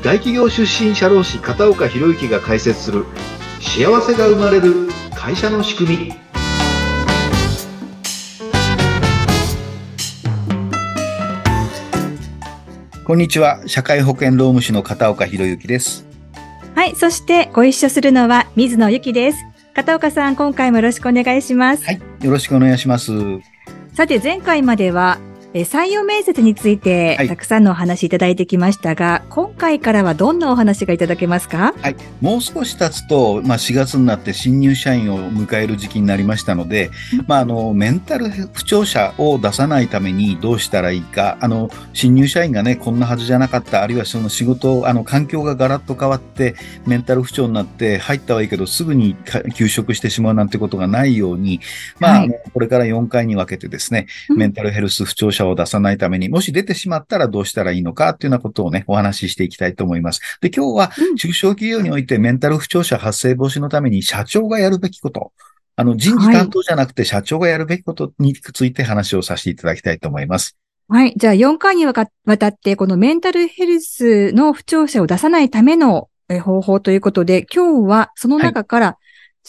大企業出身社労士片岡博之が解説する幸せが生まれる会社の仕組み。こんにちは。社会保険労務士の片岡博之です。はい。そしてご一緒するのは水野由紀です。片岡さん今回もよろしくお願いします。はい。よろしくお願いします。さて前回まではえ採用面接について、たくさんのお話いただいてきましたが、今回からはどんなお話がいただけますか？はい。もう少し経つと、まあ4月になって新入社員を迎える時期になりましたので、まああの、メンタル不調者を出さないためにどうしたらいいか、あの、新入社員がね、こんなはずじゃなかった、あるいはその仕事、あの、環境がガラッと変わって、メンタル不調になって入ったはいいけど、すぐに休職してしまうなんてことがないように、まあ、はい、これから4回に分けてですね、メンタルヘルス不調者を出さないために、に、もし出てしまったらどうしたらいいのかっていうようなことをね、お話ししていきたいと思います。で、今日は中小企業においてメンタル不調者発生防止のために社長がやるべきこと、あの、人事担当じゃなくて社長がやるべきことについて話をさせていただきたいと思います。はい。じゃあ4回にわたって、このメンタルヘルスの不調者を出さないための方法ということで、今日はその中から、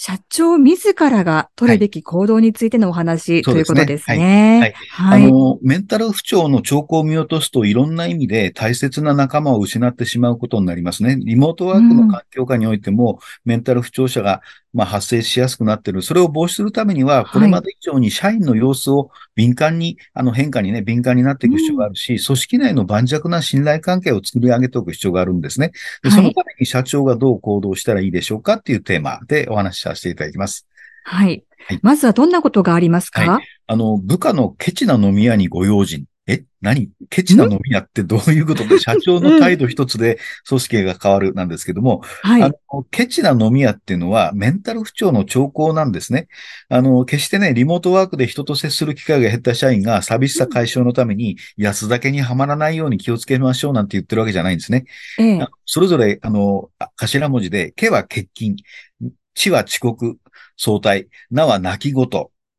社長自らが取るべき行動についてのお話、はい、ということですね。はい。あの、メンタル不調の兆候を見落とすといろんな意味で大切な仲間を失ってしまうことになりますね。リモートワークの環境下においても、うん、メンタル不調者がまあ、発生しやすくなっている。それを防止するためには、これまで以上に社員の様子を敏感に、あの変化にね、敏感になっていく必要があるし、うん、組織内の盤石な信頼関係を作り上げておく必要があるんですね。でそのために社長がどう行動したらいいでしょうかっていうテーマでお話しさせていただきます。はい。はい、まずはどんなことがありますか、はい、あの、部下のケチな飲み屋にご用心。え？何？ケチな飲み屋ってどういうこと？で、社長の態度一つで組織が変わるなんですけども、はい、あの、ケチな飲み屋っていうのはメンタル不調の兆候なんですね。あの、決してね、リモートワークで人と接する機会が減った社員が寂しさ解消のために安酒にはまらないように気をつけましょうなんて言ってるわけじゃないんですね。ええ、それぞれ、あの、頭文字で、けは欠勤、地は遅刻、相対、なは泣き言、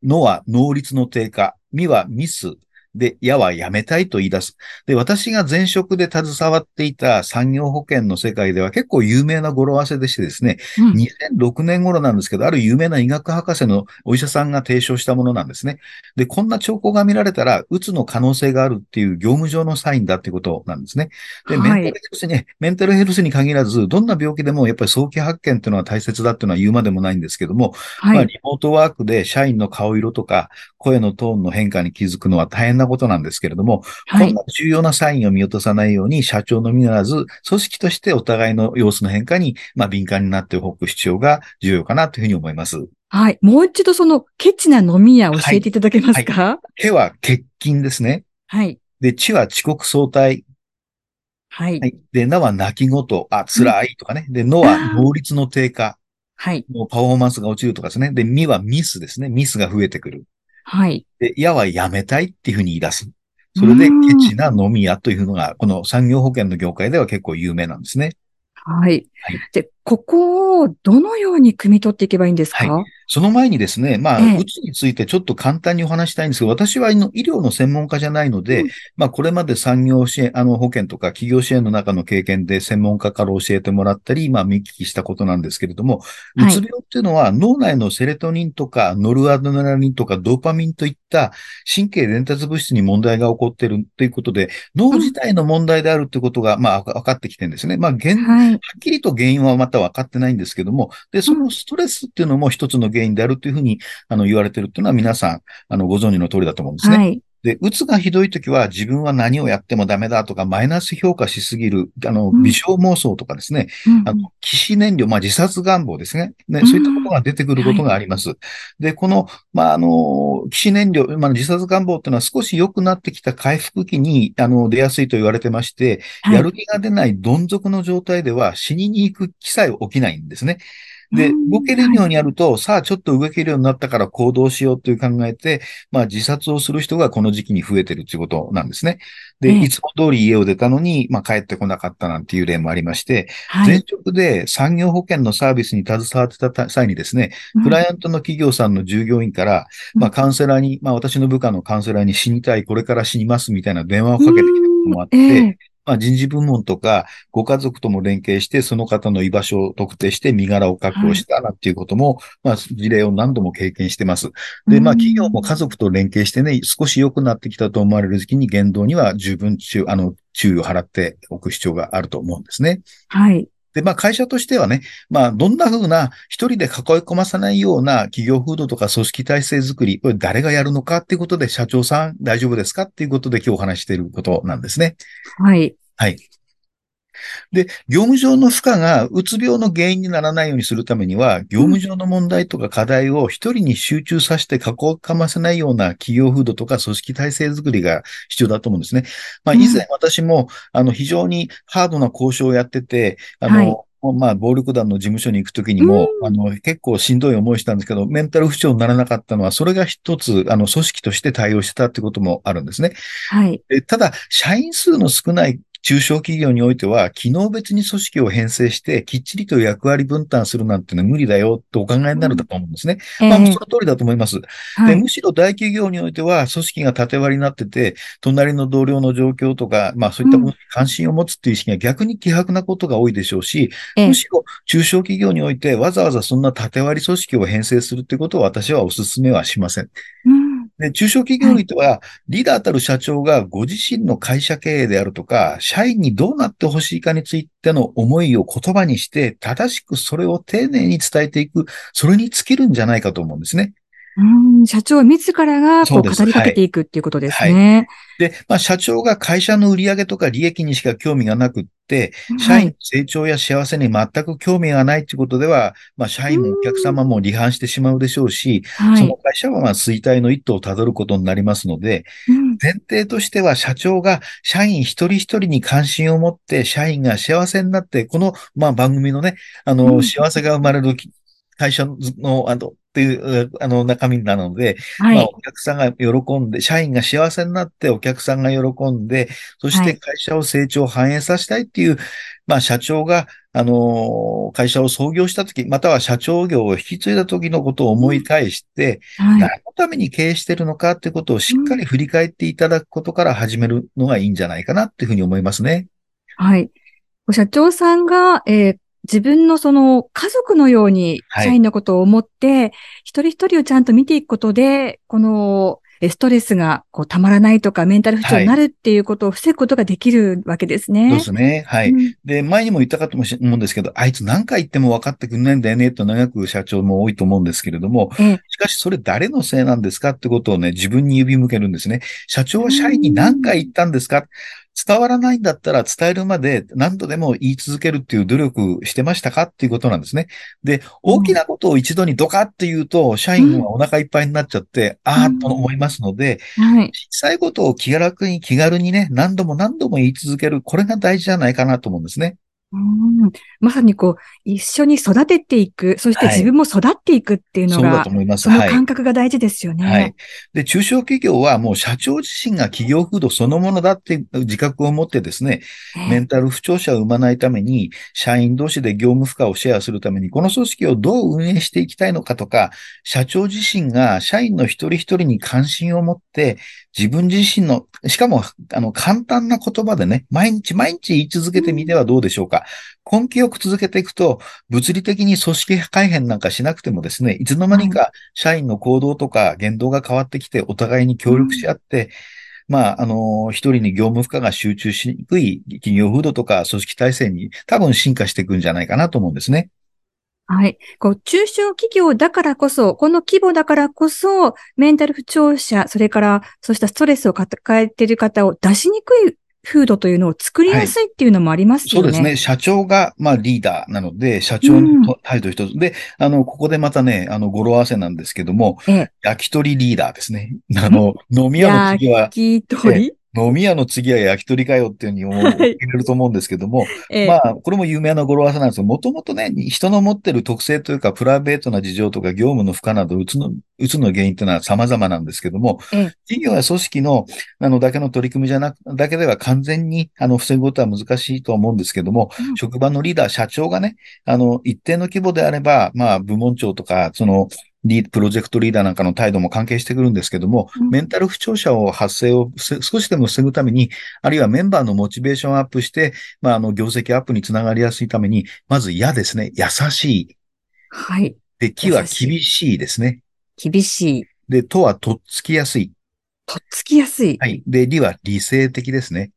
のは能率の低下、みはミス、で、やはやめたいと言い出す。で、私が前職で携わっていた産業保険の世界では結構有名な語呂合わせでしてですね、うん、2006年頃なんですけど、ある有名な医学博士のお医者さんが提唱したものなんですね。で、こんな兆候が見られたら、うつの可能性があるっていう業務上のサインだっていうことなんですね。で、メンタルヘルスに、メンタルヘルスに限らず、どんな病気でもやっぱり早期発見っていうのは大切だっていうのは言うまでもないんですけども、はい、まあ、リモートワークで社員の顔色とか、声のトーンの変化に気づくのは大変なことなんですけれども、はい、こんな重要なサインを見落とさないように、社長のみならず、組織としてお互いの様子の変化に、まあ、敏感になっておく必要が重要かなというふうに思います。はい。もう一度その、ケチな飲み屋教えていただけますか、はい、手は欠勤ですね。はい。で、地は遅刻相対。はい。はい。で、なは泣き言、あ、辛いとかね。で、のは能率の低下。はい。もうパフォーマンスが落ちるとかですね。で、みはミスですね。ミスが増えてくる。はい。で、やはやめたいっていうふうに言い出す。それでケチな飲み屋というのが、この産業保険の業界では結構有名なんですね。はい。はい、で、ここをどのように汲み取っていけばいいんですか、はい、その前にですね、まあ、ええ、うつについてちょっと簡単にお話したいんですけど、私は医療の専門家じゃないので、うん、まあ、これまで産業支援、あの、保険とか企業支援の中の経験で専門家から教えてもらったり、まあ、見聞きしたことなんですけれども、うつ病っていうのは脳内のセレトニンとかノルアドレナリンとかドーパミンといった神経伝達物質に問題が起こっているということで、脳自体の問題であるということが、まあ、分かってきてるんですね。まあ、はっきりと原因はまた分かってないんですけども、で、そのストレスっていうのも一つの原因であるというふうにあの、言われてるっていうのは皆さん、あの、ご存知の通りだと思うんですね。はい。で、うつがひどいときは自分は何をやってもダメだとか、マイナス評価しすぎる、あの、微小妄想とかですね、うん、あの、騎士燃料、まあ、自殺願望ですね。ね、そういったことが出てくることがあります。はい、で、この、まあ、あの、騎士燃料、まあ、自殺願望っていうのは少し良くなってきた回復期に、あの、出やすいと言われてまして、はい、やる気が出ないどん底の状態では死にに行く気さえ起きないんですね。で、動けるようになると、さあちょっと動けるようになったから行動しようという考えて、まあ自殺をする人がこの時期に増えてるということなんですね。で、いつも通り家を出たのに、まあ帰ってこなかったなんていう例もありまして、はい、前職で産業保険のサービスに携わってた際にですね、クライアントの企業さんの従業員から、まあカウンセラーに、まあ私の部下のカウンセラーに死にたい、これから死にますみたいな電話をかけてきたこともあって、まあ、人事部門とか、ご家族とも連携して、その方の居場所を特定して身柄を確保したなんていうことも、はい、まあ、事例を何度も経験してます。で、まあ、企業も家族と連携してね、少し良くなってきたと思われる時期に言動には十分注、あの、注意を払っておく必要があると思うんですね。はい。で、まあ会社としてはね、まあどんな風な一人で囲い込まさないような企業風土とか組織体制づくり、これ誰がやるのかっていうことで社長さん大丈夫ですかっていうことで今日お話していることなんですね。はい。はい。で、業務上の負荷がうつ病の原因にならないようにするためには、業務上の問題とか課題を一人に集中させて囲い込ませないような企業風土とか組織体制づくりが必要だと思うんですね。まあ、以前私も、あの、非常にハードな交渉をやってて、あの、はいまあ、暴力団の事務所に行くときにも、あの、結構しんどい思いしたんですけど、メンタル不調にならなかったのは、それが一つ、あの、組織として対応してたってこともあるんですね。はい。ただ、社員数の少ない中小企業においては、機能別に組織を編成して、きっちりと役割分担するなんてのは無理だよとお考えになると思うんですね。うん、まあ、その通りだと思います、で。むしろ大企業においては、組織が縦割りになってて、隣の同僚の状況とか、まあそういったものに関心を持つっていう意識が逆に希薄なことが多いでしょうし、むしろ中小企業においてわざわざそんな縦割り組織を編成するってことを私はお勧めはしません。うんで、中小企業にとは、リーダーたる社長がご自身の会社経営であるとか、社員にどうなってほしいかについての思いを言葉にして、正しくそれを丁寧に伝えていく、それに尽きるんじゃないかと思うんですね。うん、社長自らがこう語りかけていくっていうことですね。はい。はい、で、まあ、社長が会社の売上とか利益にしか興味がなくって、社員の成長や幸せに全く興味がないってことでは、まあ、社員もお客様も離反してしまうでしょうし、うその会社はまあ衰退の一途をたどることになりますので、うん、前提としては社長が社員一人一人に関心を持って、社員が幸せになって、この、まあ、番組のね、あの、幸せが生まれる会社の、あの、っていう、あの、中身なので、はい、まあ、お客さんが喜んで、社員が幸せになってお客さんが喜んで、そして会社を成長、反映させたいっていう、まあ、社長が、あの、会社を創業したとき、または社長業を引き継いだときのことを思い返して、うん。はい、何のために経営しているのかってことをしっかり振り返っていただくことから始めるのがいいんじゃないかなっていうふうに思いますね。はい。社長さんが、えー、自分のその家族のように社員のことを思って、はい、一人一人をちゃんと見ていくことで、このストレスがこうたまらないとか、メンタル不調になるっていうことを防ぐことができるわけですね。はい、そうですね。はい、うん、で、前にも言ったかと思うんですけど、あいつ何回言っても分かってくんないんだよね、と長く社長も多いと思うんですけれども、ええ、しかしそれ誰のせいなんですかってことをね、自分に指向けるんですね。社長は社員に何回言ったんですか、伝わらないんだったら伝えるまで何度でも言い続けるっていう努力してましたか？っていうことなんですね。で、大きなことを一度にドカって言うと、社員はお腹いっぱいになっちゃって、うん、ああと思いますので、はい、小さいことを気楽に気軽にね、何度も何度も言い続ける、これが大事じゃないかなと思うんですね。うんまさにこう、一緒に育てていく、そして自分も育っていくっていうのが、はい、そうだと思います。その感覚が大事ですよね、はい。はい。で、中小企業はもう社長自身が企業風土そのものだって自覚を持ってですね、メンタル不調者を生まないために、社員同士で業務負荷をシェアするために、この組織をどう運営していきたいのかとか、社長自身が社員の一人一人に関心を持って、自分自身の、しかも、あの、簡単な言葉でね、毎日毎日言い続けてみてはどうでしょうか。根気よく続けていくと、物理的に組織改変なんかしなくてもですね、いつの間にか社員の行動とか言動が変わってきて、お互いに協力し合って、まあ、あの、一人に業務負荷が集中しにくい企業風土とか組織体制に多分進化していくんじゃないかなと思うんですね。はい。こう、中小企業だからこそ、この規模だからこそ、メンタル不調者、それから、そうしたストレスを抱えている方を出しにくい風土というのを作りやすいっていうのもありますよね。はい、そうですね。社長が、まあ、リーダーなので、社長の態度一つ、うん、で、あの、ここでまたね、あの、語呂合わせなんですけども、ええ、焼き鳥リーダーですね。あの、飲み屋の次は、焼き鳥？飲み屋の次は焼き鳥かよっていうふうに思う、れると思うんですけども、ええ、まあ、これも有名な語呂合わせなんですけど、もともとね、人の持ってる特性というか、プライベートな事情とか業務の負荷など、うつの、うつの原因というのは様々なんですけども、ええ、企業や組織の、あの、だけの取り組みじゃなく、だけでは完全に、あの、防ぐことは難しいと思うんですけども、うん、職場のリーダー、社長がね、あの、一定の規模であれば、まあ、部門長とか、その、リプロジェクトリーダーなんかの態度も関係してくるんですけども、うんメンタル不調者を発生をせ少しでも防ぐために、あるいはメンバーのモチベーションアップして、まあ、あの、業績アップにつながりやすいために、まず、やですね。優しい。はい。で、気は厳しいですね。厳しい。で、とはとっつきやすい。とっつきやすい。はい。で、理は理性的ですね。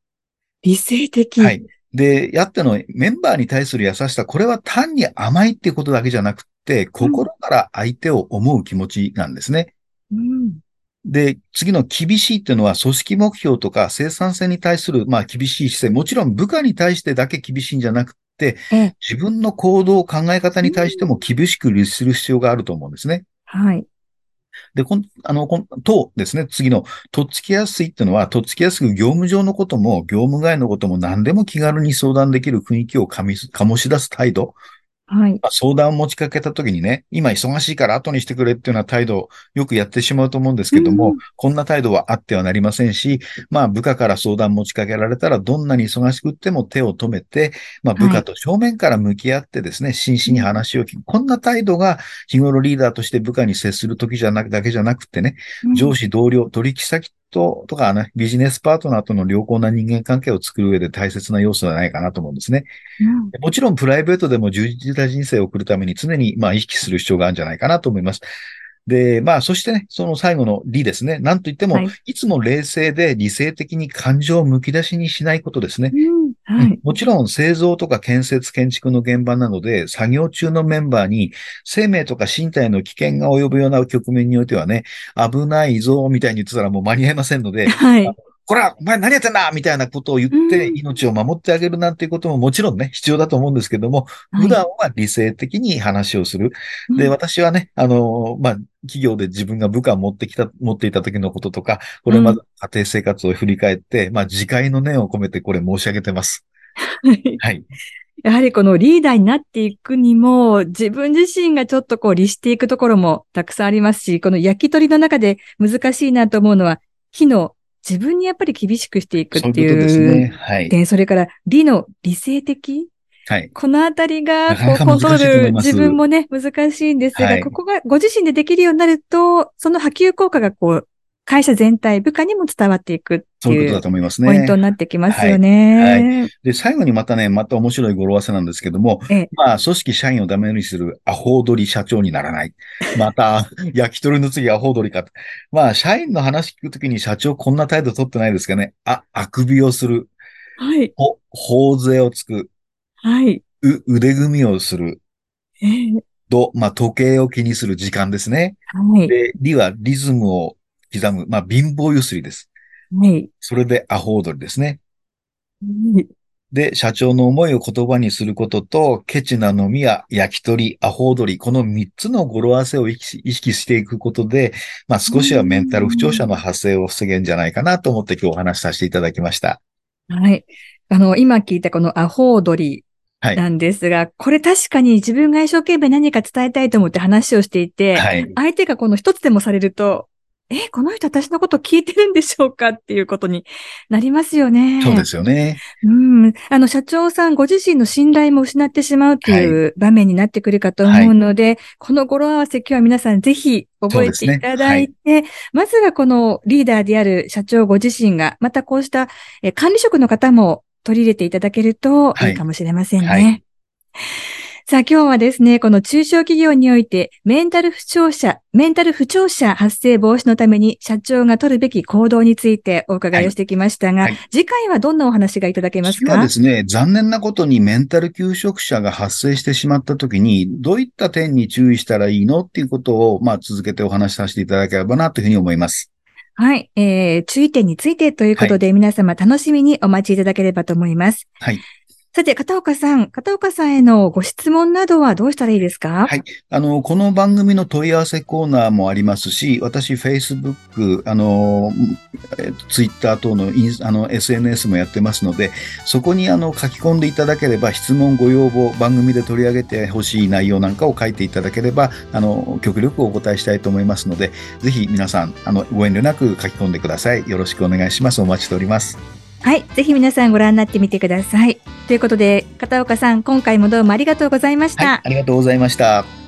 理性的。はい。で、やってのメンバーに対する優しさ、これは単に甘いっていうことだけじゃなくて、心から相手を思う気持ちなんですね。うん。で、次の厳しいっていうのは組織目標とか生産性に対する、まあ厳しい姿勢、もちろん部下に対してだけ厳しいんじゃなくて、ええ。自分の行動、考え方に対しても厳しく律する必要があると思うんですね。はい。で、こん、あの、こん、とですね、次の、とっつきやすいっていうのは、とっつきやすく業務上のことも、業務外のことも何でも気軽に相談できる雰囲気をかみ、醸し出す態度。はい。まあ相談を持ちかけたときにね、今忙しいから後にしてくれっていうような態度をよくやってしまうと思うんですけども、うんこんな態度はあってはなりませんし、まあ部下から相談持ちかけられたらどんなに忙しくっても手を止めて、まあ部下と正面から向き合ってですね、真摯に話を聞く。こんな態度が日頃リーダーとして部下に接するときじゃなく、だけじゃなくてね、上司、同僚、取引先と、とかね、ビジネスパートナーとの良好な人間関係を作る上で大切な要素じゃないかなと思うんですね。うんもちろんプライベートでも充実した人生を送るために常にまあ意識する必要があるんじゃないかなと思います。で、まあ、そしてね、その最後の理ですね。なんといっても、はいい、つも冷静で理性的に感情をむき出しにしないことですね。うん。はい。うんもちろん製造とか建設建築の現場なので、作業中のメンバーに生命とか身体の危険が及ぶような局面においてはね、危ないぞ、みたいに言ってたらもう間に合いませんので、はい。こら、お前何やってんだみたいなことを言ってうん命を守ってあげるなんていうことももちろんね、必要だと思うんですけども、普段は理性的に話をする。で、私はね、あの、まあ、企業で自分が部下を持ってきた、持っていた時のこととか、これまでの家庭生活を振り返って、まあ、自戒の念を込めてこれ申し上げてます。はいはい。やはりこのリーダーになっていくにも、自分自身がちょっとこう律していくところもたくさんありますし、この焼き鳥の中で難しいなと思うのは、火の自分にやっぱり厳しくしていくってそういうことですね。はい。点、それから理の理性的はい。このあたりが、こう、コントロール、自分もね、難しいんですが、はいここがご自身でできるようになると、その波及効果がこう、会社全体、部下にも伝わっていくってそういうことだと思いますね。ポイントになってきますよね。で、最後にまたね、また面白い語呂合わせなんですけども、ええまあ、組織社員をダメにするアホ取り社長にならない。また、焼き鳥の次アホ取りか。まあ、社員の話聞くときに社長こんな態度取ってないですかね。あ、あくびをする。はい。ほ、頬杖をつく。はい。う、腕組みをする。ええと、まあ、時計を気にする時間ですね。はい。で、理はリズムを刻む。まあ、貧乏ゆすりです。はい。それでアホ踊りですね。はいで、社長の思いを言葉にすることと、ケチな飲みや焼き鳥、アホ踊り、この3つの語呂合わせを意識していくことで、まあ少しはメンタル不調者の発生を防げんじゃないかなと思って今日お話しさせていただきました。はい。あの、今聞いたこのアホ踊りはい。なんですが、これ確かに自分が一生懸命何か伝えたいと思って話をしていて、はい。相手がこの一つでもされると、え、この人私のこと聞いてるんでしょうかっていうことになりますよね。そうですよね。うん。あの、社長さんご自身の信頼も失ってしまうという場面になってくるかと思うので、この語呂合わせ今日は皆さんぜひ覚えていただいて、まずはこのリーダーである社長ご自身が、またこうしたえ管理職の方も取り入れていただけるといいかもしれませんね。はいはいさあ今日はですね、この中小企業においてメンタル不調者、メンタル不調者発生防止のために社長が取るべき行動についてお伺いをしてきましたが、はいはい次回はどんなお話がいただけます次はかですね、残念なことにメンタル休職者が発生してしまったときに、どういった点に注意したらいいのっていうことを、まあ続けてお話しさせていただければなというふうに思います。はい、えー、注意点についてということで、皆様楽しみにお待ちいただければと思います。はい。さて、片岡さん、片岡さんへのご質問などはどうしたらいいですか？はいあの、この番組の問い合わせコーナーもありますし、私、Facebook、あの、えっと Twitter 等のインあの SNS もやってますので、そこにあの書き込んでいただければ、質問、ご要望、番組で取り上げてほしい内容なんかを書いていただければ、あの、極力お答えしたいと思いますので、ぜひ皆さん、あの、ご遠慮なく書き込んでください。よろしくお願いします。お待ちしております。はい、ぜひ皆さんご覧になってみてください。ということで、片岡さん、今回もどうもありがとうございました。はい、ありがとうございました。